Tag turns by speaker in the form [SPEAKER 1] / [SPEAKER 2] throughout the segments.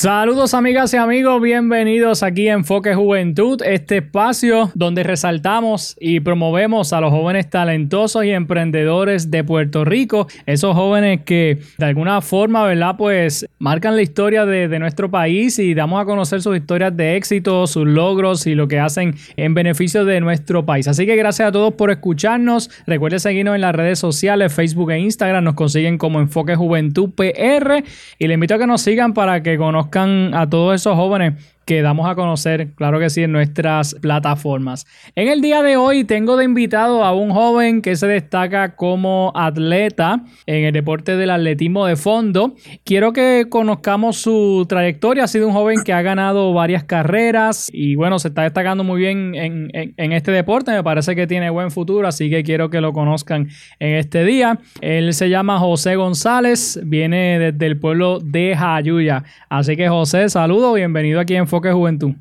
[SPEAKER 1] Saludos amigas y amigos, bienvenidos aquí a Enfoque Juventud, este espacio donde resaltamos y promovemos a los jóvenes talentosos y emprendedores de Puerto Rico, esos jóvenes que de alguna forma, ¿verdad? Pues marcan la historia de, de nuestro país y damos a conocer sus historias de éxito, sus logros y lo que hacen en beneficio de nuestro país. Así que gracias a todos por escucharnos, recuerden seguirnos en las redes sociales, Facebook e Instagram, nos consiguen como Enfoque Juventud PR y les invito a que nos sigan para que conozcan a todos esos jóvenes que damos a conocer, claro que sí, en nuestras plataformas. En el día de hoy tengo de invitado a un joven que se destaca como atleta en el deporte del atletismo de fondo. Quiero que conozcamos su trayectoria. Ha sido un joven que ha ganado varias carreras y bueno, se está destacando muy bien en, este deporte. Me parece que tiene buen futuro, así que quiero que lo conozcan en este día. Él se llama José González, viene desde el pueblo de Jayuya. Así que José, saludo, bienvenido aquí en Enfoque Juventud.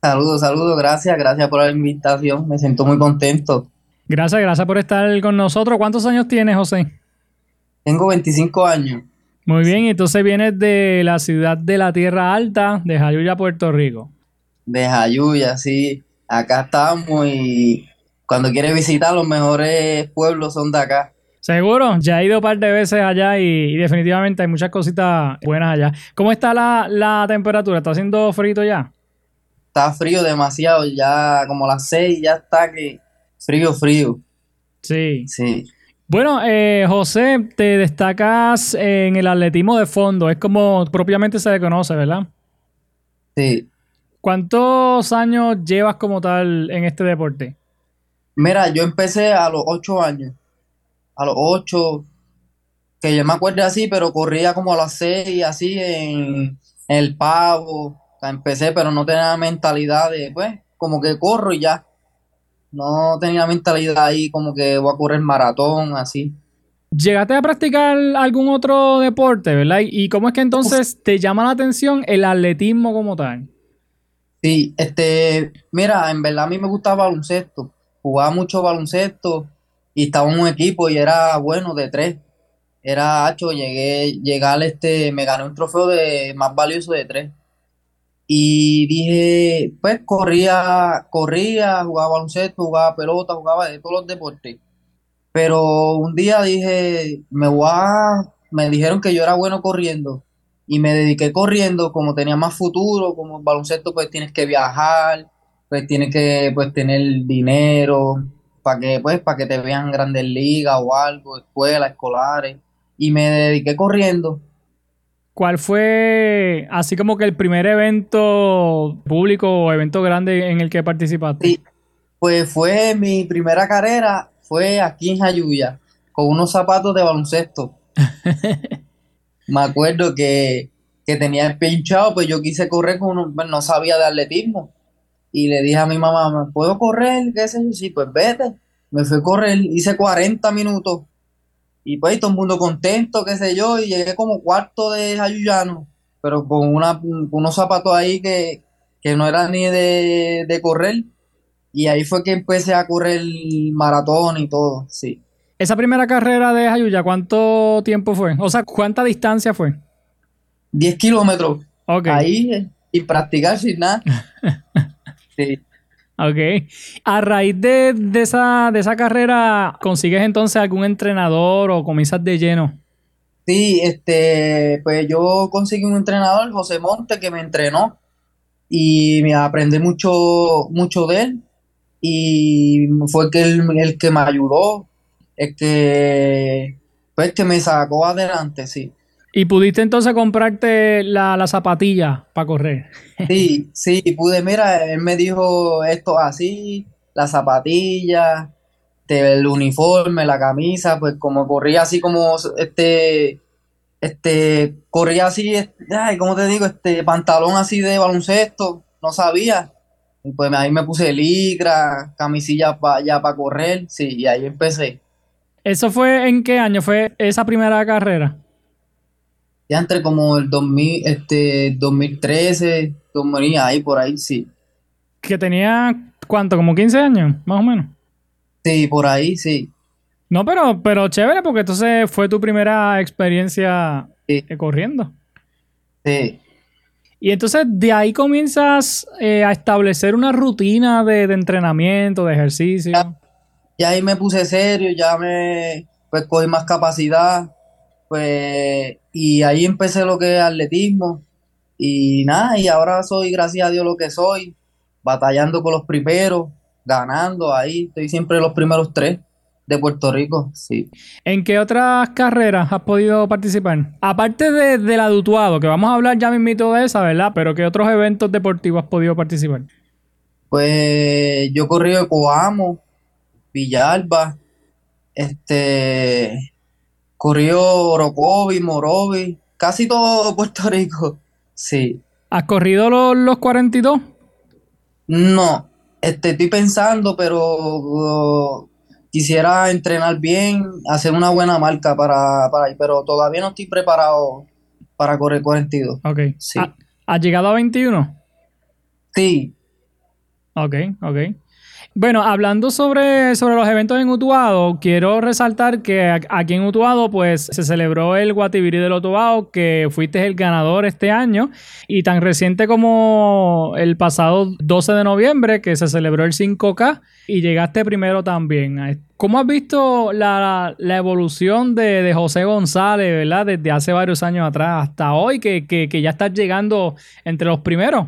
[SPEAKER 2] Saludos, saludos, gracias, gracias por la invitación, me siento muy contento.
[SPEAKER 1] Gracias, gracias por estar con nosotros. ¿Cuántos años tienes, José?
[SPEAKER 2] Tengo 25 años.
[SPEAKER 1] Muy bien, entonces vienes de la ciudad de la Tierra Alta, de Jayuya, Puerto Rico.
[SPEAKER 2] De Jayuya, sí. Acá estamos y cuando quieres visitar los mejores pueblos son de acá.
[SPEAKER 1] Seguro, ya he ido un par de veces allá y, definitivamente hay muchas cositas buenas allá. ¿Cómo está la, temperatura? ¿Está haciendo frío ya?
[SPEAKER 2] Está frío demasiado, ya como las seis ya está que frío, frío.
[SPEAKER 1] Sí.
[SPEAKER 2] Sí.
[SPEAKER 1] Bueno, eh, José, te destacas en el atletismo de fondo, es como propiamente se le conoce, ¿verdad?
[SPEAKER 2] Sí.
[SPEAKER 1] ¿Cuántos años llevas como tal en este deporte?
[SPEAKER 2] Mira, yo empecé a los ocho años a los 8, que yo me acuerdo así, pero corría como a las 6, así en, el pavo. empecé, pero no tenía mentalidad de, pues, como que corro y ya. No tenía mentalidad ahí como que voy a correr maratón, así.
[SPEAKER 1] ¿Llegaste a practicar algún otro deporte, verdad? ¿Y cómo es que entonces te llama la atención el atletismo como tal?
[SPEAKER 2] Sí, este, mira, en verdad a mí me gustaba baloncesto. Jugaba mucho baloncesto y estaba en un equipo y era bueno de tres. Era hacho, llegué, llegar este, me gané un trofeo de más valioso de tres. Y dije, pues corría, corría, jugaba baloncesto, jugaba pelota, jugaba de todos los deportes. Pero un día dije, me voy a, me dijeron que yo era bueno corriendo y me dediqué corriendo, como tenía más futuro, como baloncesto pues tienes que viajar, pues tienes que pues tener dinero, para que, pues, para que te vean grandes ligas o algo, escuelas, escolares. Y me dediqué corriendo.
[SPEAKER 1] ¿Cuál fue, así como que el primer evento público o evento grande en el que participaste?
[SPEAKER 2] pues fue mi primera carrera, fue aquí en Jayuya, con unos zapatos de baloncesto. me acuerdo que, que tenía el pinchado, pues yo quise correr con uno, pues, no sabía de atletismo y le dije a mi mamá, ¿me puedo correr? ¿Qué sé yo? Sí, pues vete. Me fui a correr, hice 40 minutos y pues todo el mundo contento, qué sé yo, y llegué como cuarto de Jayuyano, pero con una, unos zapatos ahí que, no eran ni de, correr. Y ahí fue que empecé a correr el maratón y todo, sí.
[SPEAKER 1] Esa primera carrera de Jayuya, ¿cuánto tiempo fue? O sea, ¿cuánta distancia fue?
[SPEAKER 2] 10 kilómetros. Ahí, y practicar sin nada. Sí.
[SPEAKER 1] Ok. A raíz de, esa, de esa carrera, ¿consigues entonces algún entrenador o comienzas de lleno?
[SPEAKER 2] Sí, este, pues yo conseguí un entrenador, José Monte, que me entrenó y me aprendí mucho, mucho de él y fue que el, que me ayudó, el que, pues que me sacó adelante, sí.
[SPEAKER 1] ¿Y pudiste entonces comprarte la, la zapatilla para correr?
[SPEAKER 2] Sí, sí, pude, mira, él me dijo esto así, la zapatilla, el uniforme, la camisa, pues como corría así como este, este, corría así, este, ay, ¿cómo te digo? Este pantalón así de baloncesto, no sabía. Y pues ahí me puse licra, camisilla para ya para correr, sí, y ahí empecé.
[SPEAKER 1] ¿Eso fue en qué año? ¿Fue esa primera carrera?
[SPEAKER 2] Ya entre como el 2000, este, 2013, 2000, ahí por ahí, sí.
[SPEAKER 1] Que tenía, ¿cuánto? ¿Como 15 años? Más o menos.
[SPEAKER 2] Sí, por ahí, sí.
[SPEAKER 1] No, pero, pero chévere, porque entonces fue tu primera experiencia
[SPEAKER 2] Sí.
[SPEAKER 1] eh, corriendo.
[SPEAKER 2] Sí.
[SPEAKER 1] Y entonces de ahí comienzas eh, a establecer una rutina de, de entrenamiento, de ejercicio.
[SPEAKER 2] Ya ahí me puse serio, ya me pues cogí más capacidad, pues y ahí empecé lo que es atletismo y nada, y ahora soy, gracias a Dios, lo que soy, batallando con los primeros, ganando ahí, estoy siempre los primeros tres de Puerto Rico, sí.
[SPEAKER 1] ¿En qué otras carreras has podido participar? Aparte de, de la de Utuado, que vamos a hablar ya mismito de esa, ¿verdad? Pero ¿qué otros eventos deportivos has podido participar?
[SPEAKER 2] Pues yo corrí de Coamo, Villalba, este, corrió Orocovi, Morovi, casi todo Puerto Rico, sí.
[SPEAKER 1] ¿Has corrido los, los 42?
[SPEAKER 2] No, este, estoy pensando, pero uh, quisiera entrenar bien, hacer una buena marca para, para ahí, pero todavía no estoy preparado para correr 42.
[SPEAKER 1] Ok.
[SPEAKER 2] Sí.
[SPEAKER 1] ¿Ha- ¿Has llegado a 21?
[SPEAKER 2] Sí,
[SPEAKER 1] Ok, ok. Bueno, hablando sobre, sobre los eventos en Utuado, quiero resaltar que aquí en Utuado pues se celebró el Guatibiri del Utuado, que fuiste el ganador este año, y tan reciente como el pasado 12 de noviembre, que se celebró el 5K, y llegaste primero también. ¿Cómo has visto la, la evolución de, de José González, verdad? Desde hace varios años atrás hasta hoy, que, que, que ya estás llegando entre los primeros.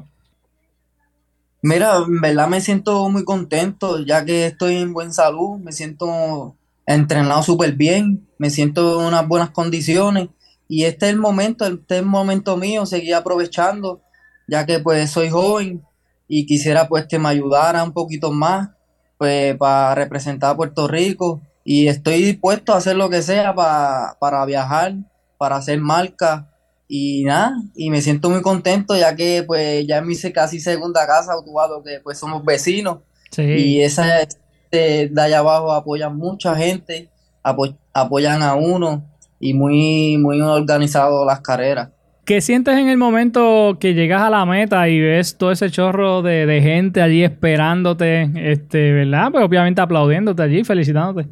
[SPEAKER 2] Mira, en verdad me siento muy contento, ya que estoy en buena salud, me siento entrenado súper bien, me siento en unas buenas condiciones, y este es el momento, este es el momento mío, seguir aprovechando, ya que pues soy joven y quisiera pues que me ayudara un poquito más, pues para representar a Puerto Rico, y estoy dispuesto a hacer lo que sea pa- para viajar, para hacer marca, y nada, y me siento muy contento ya que pues ya me hice casi segunda casa, Utuado, que pues somos vecinos
[SPEAKER 1] Sí.
[SPEAKER 2] y esa este, de allá abajo apoyan mucha gente, apo- apoyan a uno y muy, muy organizado las carreras.
[SPEAKER 1] ¿Qué sientes en el momento que llegas a la meta y ves todo ese chorro de, de gente allí esperándote, este, ¿verdad? Pues obviamente aplaudiéndote allí, felicitándote.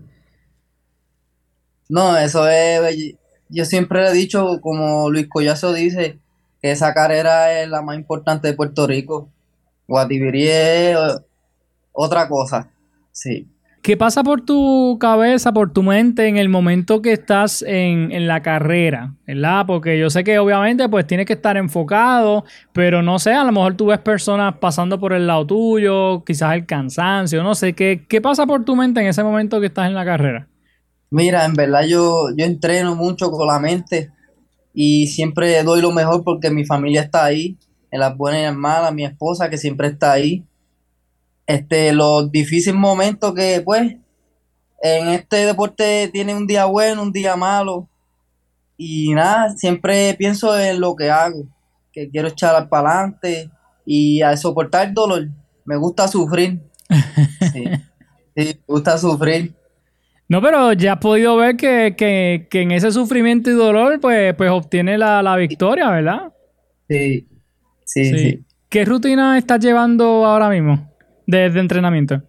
[SPEAKER 2] No, eso es, yo siempre le he dicho, como Luis Collazo dice, que esa carrera es la más importante de Puerto Rico. Guatibiri es eh, otra cosa, sí.
[SPEAKER 1] ¿Qué pasa por tu cabeza, por tu mente en el momento que estás en, en la carrera? ¿Verdad? Porque yo sé que obviamente pues tienes que estar enfocado, pero no sé, a lo mejor tú ves personas pasando por el lado tuyo, quizás el cansancio, no sé, ¿qué, qué pasa por tu mente en ese momento que estás en la carrera?
[SPEAKER 2] Mira, en verdad yo, yo entreno mucho con la mente y siempre doy lo mejor porque mi familia está ahí, en las buenas y las malas, mi esposa que siempre está ahí. Este, los difíciles momentos que pues en este deporte tiene un día bueno, un día malo y nada, siempre pienso en lo que hago, que quiero echar para adelante y a soportar el dolor. Me gusta sufrir. Sí, sí, me gusta sufrir.
[SPEAKER 1] No, pero ya has podido ver que, que- que en ese sufrimiento y dolor, pues, pues obtiene la, la victoria, ¿verdad?
[SPEAKER 2] Sí, sí, sí.
[SPEAKER 1] ¿Qué rutina estás llevando ahora mismo de, de entrenamiento?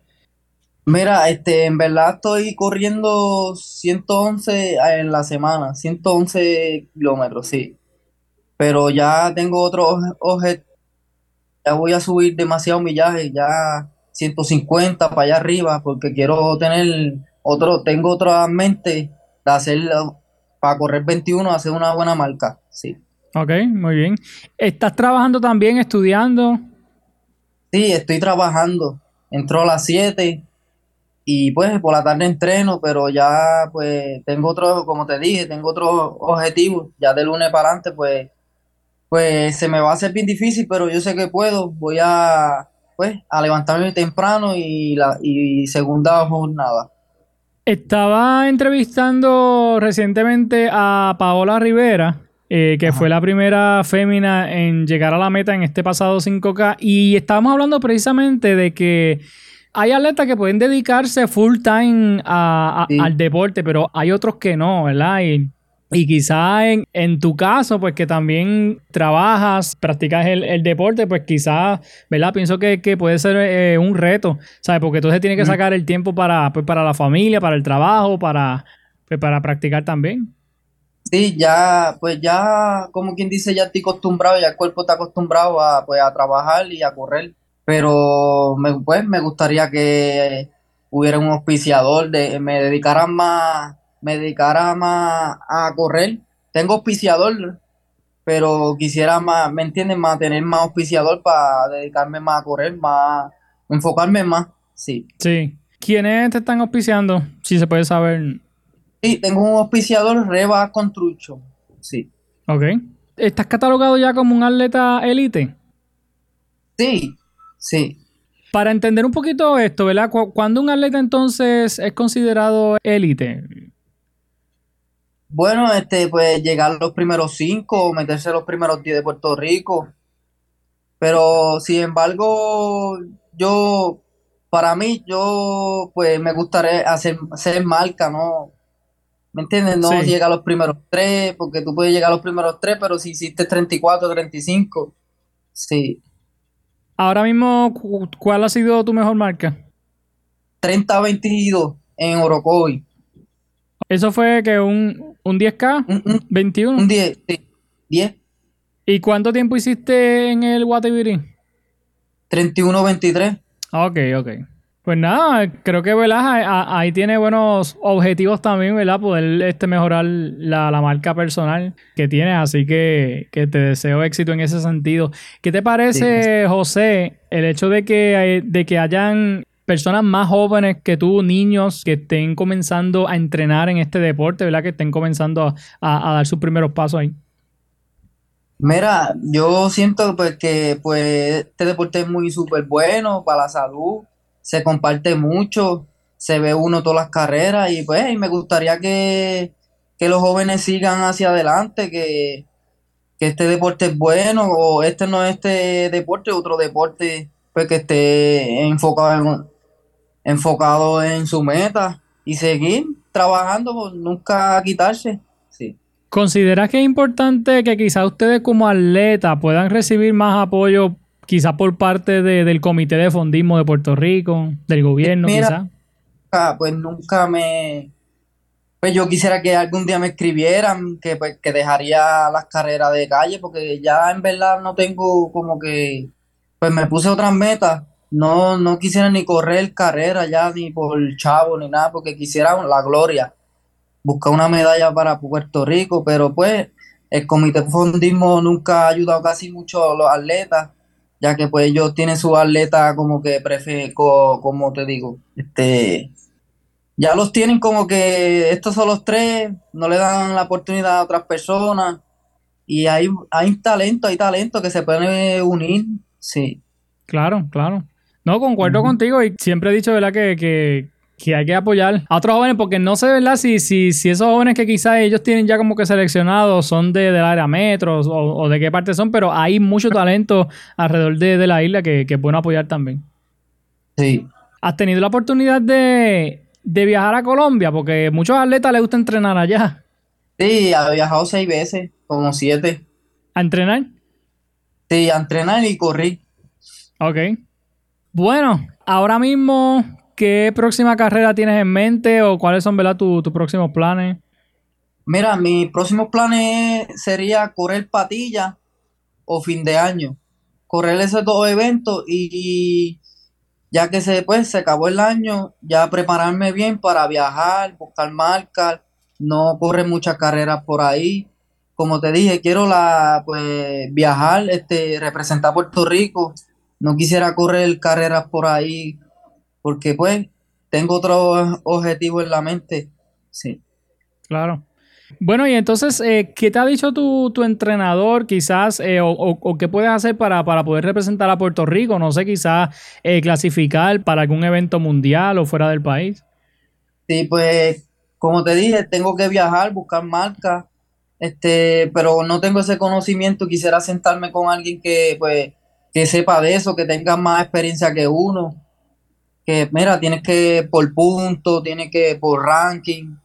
[SPEAKER 2] Mira, este, en verdad estoy corriendo 111 en la semana, 111 kilómetros, sí. Pero ya tengo otro objetivo, ya voy a subir demasiado millaje, ya 150 para allá arriba, porque quiero tener otro, tengo otra mente de hacer, para correr 21, hacer una buena marca, sí.
[SPEAKER 1] Ok, muy bien. ¿Estás trabajando también, estudiando?
[SPEAKER 2] Sí, estoy trabajando. Entro a las 7 y pues por la tarde entreno, pero ya pues tengo otro, como te dije, tengo otros objetivos, ya de lunes para adelante pues, pues se me va a hacer bien difícil, pero yo sé que puedo, voy a pues a levantarme temprano y la y segunda jornada.
[SPEAKER 1] Estaba entrevistando recientemente a Paola Rivera, eh, que fue la primera fémina en llegar a la meta en este pasado 5K, y estábamos hablando precisamente de que hay atletas que pueden dedicarse full time al deporte, pero hay otros que no, ¿verdad? Y, y quizá en, en, tu caso, pues que también trabajas, practicas el, deporte, pues quizás, ¿verdad? Pienso que, puede ser eh, un reto, ¿sabes? Porque entonces tiene que sacar el tiempo para, pues, para la familia, para el trabajo, para, pues, para practicar también.
[SPEAKER 2] Sí, ya, pues ya, como quien dice, ya estoy acostumbrado, ya el cuerpo está acostumbrado a, pues, a trabajar y a correr pero me, pues me gustaría que hubiera un auspiciador, de, me dedicara más, me dedicara más a correr. Tengo auspiciador, pero quisiera más, ¿me entiendes? Más tener más auspiciador para dedicarme más a correr, más, enfocarme más, sí.
[SPEAKER 1] Sí. ¿Quiénes te están auspiciando? Si se puede saber.
[SPEAKER 2] Sí, tengo un auspiciador, Reba Construction, sí.
[SPEAKER 1] Ok. ¿Estás catalogado ya como un atleta élite?
[SPEAKER 2] Sí, Sí.
[SPEAKER 1] Para entender un poquito esto, ¿verdad? ¿Cuándo un atleta entonces es considerado élite?
[SPEAKER 2] Bueno, este, pues llegar a los primeros cinco, meterse los primeros diez de Puerto Rico. Pero sin embargo, yo, para mí, yo, pues me gustaría hacer, hacer marca, ¿no? ¿Me entiendes? No llega a los primeros tres, porque tú puedes llegar a los primeros tres, pero si hiciste 34, 35, sí.
[SPEAKER 1] Ahora mismo, ¿cuál ha sido tu mejor marca?
[SPEAKER 2] 30-22 en Orocovi.
[SPEAKER 1] ¿Eso fue que un, un 10K? Un, 21.
[SPEAKER 2] Un 10, sí. 10.
[SPEAKER 1] ¿Y cuánto tiempo hiciste en el Guatibiri?
[SPEAKER 2] 31-23.
[SPEAKER 1] Ok, ok. Pues nada, creo que ahí tiene buenos objetivos también, ¿verdad? Poder este, mejorar la, marca personal que tienes, así que, te deseo éxito en ese sentido. ¿Qué te parece, José, el hecho de que, de que hayan personas más jóvenes que tú, niños, que estén comenzando a entrenar en este deporte, ¿verdad? Que estén comenzando a, dar sus primeros pasos ahí.
[SPEAKER 2] Mira, yo siento pues que pues este deporte es muy súper bueno para la salud se comparte mucho, se ve uno todas las carreras y pues me gustaría que, los jóvenes sigan hacia adelante, que, este deporte es bueno o este no es este deporte, otro deporte pues que esté enfocado en, enfocado en su meta y seguir trabajando, pues, nunca quitarse. Sí.
[SPEAKER 1] ¿Consideras que es importante que quizás ustedes como atletas puedan recibir más apoyo quizá por parte del Comité de Fondismo de Puerto Rico, del gobierno, quizá.
[SPEAKER 2] Pues nunca me... Pues yo quisiera que algún día me escribieran que, pues, que dejaría las carreras de calle, porque ya en verdad no tengo como que... Pues me puse otras metas. No, no quisiera ni correr carrera ya, ni por chavo, ni nada, porque quisiera la gloria. Buscar una medalla para Puerto Rico, pero pues el comité de fondismo nunca ha ayudado casi mucho a los atletas ya que pues ellos tienen su atleta como que prefe, como te digo, este ya los tienen como que estos son los tres, no le dan la oportunidad a otras personas y hay, hay talento, hay talento que se puede unir, sí.
[SPEAKER 1] Claro, claro. No, concuerdo contigo y siempre he dicho, ¿verdad? Que, que, que hay que apoyar a otros jóvenes porque no sé, ¿verdad? Si, si, si esos jóvenes que quizás ellos tienen ya como que seleccionados son de, del área metro o, de qué parte son, pero hay mucho talento alrededor de, la isla que, que bueno apoyar también.
[SPEAKER 2] Sí.
[SPEAKER 1] ¿Has tenido la oportunidad de, viajar a Colombia? Porque muchos atletas les gusta entrenar allá.
[SPEAKER 2] Sí, he viajado seis veces, como siete.
[SPEAKER 1] ¿A entrenar?
[SPEAKER 2] Sí, a entrenar y correr.
[SPEAKER 1] Ok. Bueno, ahora mismo ¿Qué próxima carrera tienes en mente o cuáles son tus próximos planes?
[SPEAKER 2] Mira, mis próximos planes sería correr patilla o fin de año. Correr esos dos eventos y ya que se, pues, se acabó el año, ya prepararme bien para viajar, buscar marcas, no correr muchas carreras por ahí. Como te dije, quiero la pues viajar, este, representar Puerto Rico. No quisiera correr carreras por ahí porque pues tengo otro objetivo en la mente. Sí.
[SPEAKER 1] Claro. Bueno, y entonces, eh, ¿qué te ha dicho tu, tu entrenador quizás eh, o, o- o qué puedes hacer para, para poder representar a Puerto Rico? No sé, quizás eh, clasificar para algún evento mundial o fuera del país.
[SPEAKER 2] Sí, pues como te dije, tengo que viajar, buscar marcas, este, pero no tengo ese conocimiento. Quisiera sentarme con alguien que, pues, que sepa de eso, que tenga más experiencia que uno. Que, mira, tienes que por punto, tienes que por ranking.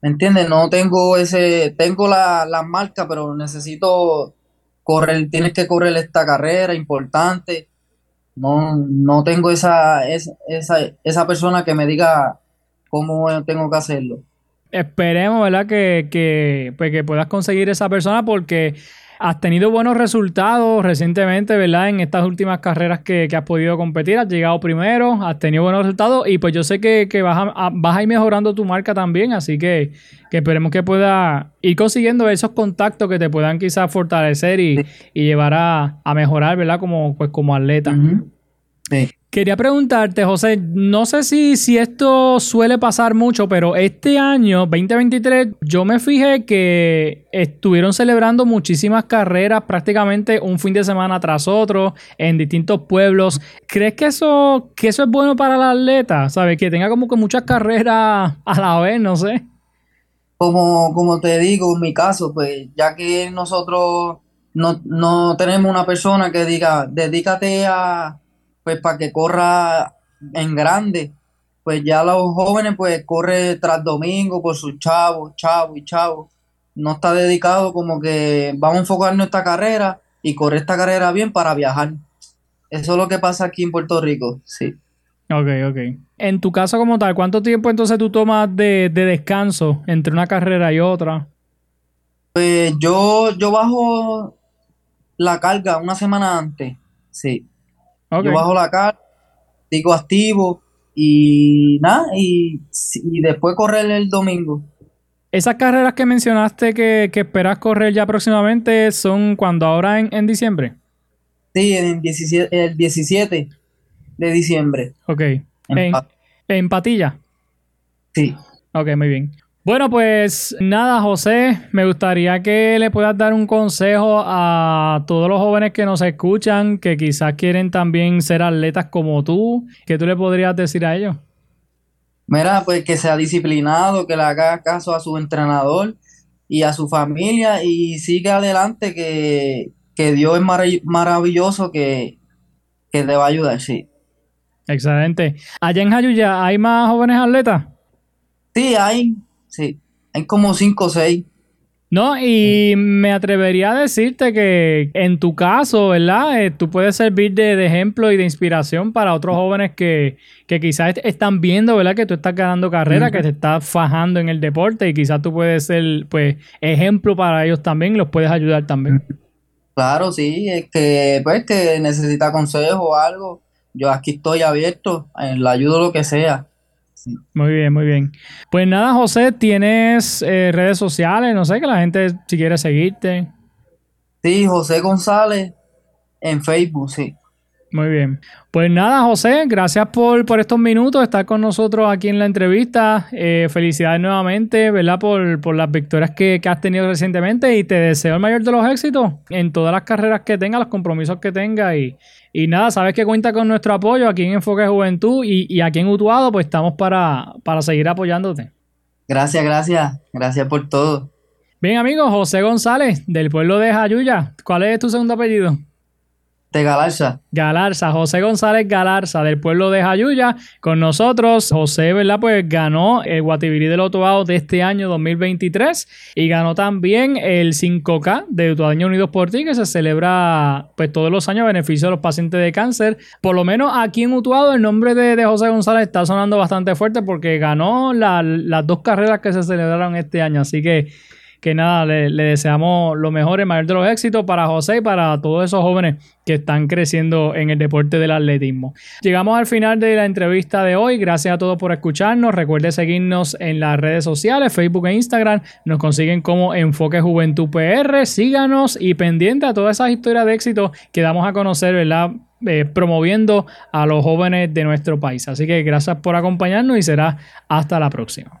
[SPEAKER 2] ¿Me entiendes? No tengo ese, tengo la, la marca, pero necesito correr, tienes que correr esta carrera importante. No, no tengo esa, esa, esa, persona que me diga cómo tengo que hacerlo.
[SPEAKER 1] Esperemos, ¿verdad? Que, que, pues, que puedas conseguir esa persona porque has tenido buenos resultados recientemente, ¿verdad? En estas últimas carreras que, que has podido competir, has llegado primero, has tenido buenos resultados y pues yo sé que, que vas, a, vas a ir mejorando tu marca también, así que, que esperemos que pueda ir consiguiendo esos contactos que te puedan quizás fortalecer y, y llevar a, a mejorar, ¿verdad? Como, pues, como atleta.
[SPEAKER 2] Sí.
[SPEAKER 1] Quería preguntarte, José, no sé si, si esto suele pasar mucho, pero este año, 2023, yo me fijé que estuvieron celebrando muchísimas carreras, prácticamente un fin de semana tras otro, en distintos pueblos. ¿Crees que eso, que eso es bueno para el atleta? ¿Sabes? Que tenga como que muchas carreras a la vez, no sé.
[SPEAKER 2] Como, como te digo, en mi caso, pues ya que nosotros no, no tenemos una persona que diga, dedícate a, pues para que corra en grande, pues ya los jóvenes pues corre tras domingo por sus chavos, chavos y chavos. No está dedicado como que vamos a enfocarnos en esta carrera y correr esta carrera bien para viajar. Eso es lo que pasa aquí en Puerto Rico, sí.
[SPEAKER 1] Ok, ok. En tu caso como tal, ¿cuánto tiempo entonces tú tomas de, de descanso entre una carrera y otra?
[SPEAKER 2] Pues yo, yo bajo la carga una semana antes, sí.
[SPEAKER 1] Ok.
[SPEAKER 2] Yo bajo la carga, sigo activo y nada, y, y después correr el domingo.
[SPEAKER 1] Esas carreras que mencionaste que, que esperas correr ya próximamente son cuando ahora en, en diciembre.
[SPEAKER 2] Sí, en 17, el 17 de diciembre.
[SPEAKER 1] Ok.
[SPEAKER 2] En
[SPEAKER 1] En, en Patilla.
[SPEAKER 2] Sí.
[SPEAKER 1] Ok, muy bien. Bueno, pues nada, José, me gustaría que le puedas dar un consejo a todos los jóvenes que nos escuchan, que quizás quieren también ser atletas como tú. ¿Qué tú le podrías decir a ellos?
[SPEAKER 2] Mira, pues que sea disciplinado, que le haga caso a su entrenador y a su familia y siga adelante, que, que Dios es marav- maravilloso, que, que te va a ayudar, sí.
[SPEAKER 1] Excelente. Allá en Jayuya, ¿hay más jóvenes atletas?
[SPEAKER 2] Sí, hay, sí, hay como cinco o seis.
[SPEAKER 1] No, y me atrevería a decirte que en tu caso, ¿verdad? Eh, tú puedes servir de, de ejemplo y de inspiración para otros jóvenes que, que quizás est- están viendo, ¿verdad? Que tú estás ganando carrera, que te estás fajando en el deporte y quizás tú puedes ser, pues, ejemplo para ellos también los puedes ayudar también.
[SPEAKER 2] Claro, sí, es que pues que necesita consejo o algo. Yo aquí estoy abierto, eh, le ayudo lo que sea.
[SPEAKER 1] Muy bien, muy bien. Pues nada, José, tienes eh, redes sociales, no sé, que la gente si quiere seguirte.
[SPEAKER 2] Sí, José González en Facebook, sí.
[SPEAKER 1] Muy bien. Pues nada, José, gracias por, por estos minutos, estar con nosotros aquí en la entrevista. Eh, felicidades nuevamente, ¿verdad? Por, por las victorias que, que has tenido recientemente y te deseo el mayor de los éxitos en todas las carreras que tengas, los compromisos que tengas y, y nada, sabes que cuenta con nuestro apoyo aquí en Enfoque Juventud y, y aquí en Utuado, pues estamos para, para seguir apoyándote.
[SPEAKER 2] Gracias, gracias, gracias por todo.
[SPEAKER 1] Bien, amigo, José González, del pueblo de Jayuya. ¿Cuál es tu segundo apellido?
[SPEAKER 2] De Galarza.
[SPEAKER 1] Galarza, José González Galarza del pueblo de Jayuya. Con nosotros, José, ¿verdad? Pues ganó el Guatibirí del Otoao de este año 2023 y ganó también el 5K de Utuadeños Unidos por Ti, que se celebra pues todos los años a beneficio de los pacientes de cáncer. Por lo menos aquí en Utuado el nombre de, José González está sonando bastante fuerte porque ganó la- las dos carreras que se celebraron este año. Así que que nada, le, deseamos lo mejor, el mayor de los éxitos para José y para todos esos jóvenes que están creciendo en el deporte del atletismo. Llegamos al final de la entrevista de hoy. Gracias a todos por escucharnos. Recuerde seguirnos en las redes sociales, Facebook e Instagram. Nos consiguen como Enfoque Juventud PR. Síganos y pendiente a todas esas historias de éxito que damos a conocer, ¿verdad? eh, promoviendo a los jóvenes de nuestro país. Así que gracias por acompañarnos y será hasta la próxima.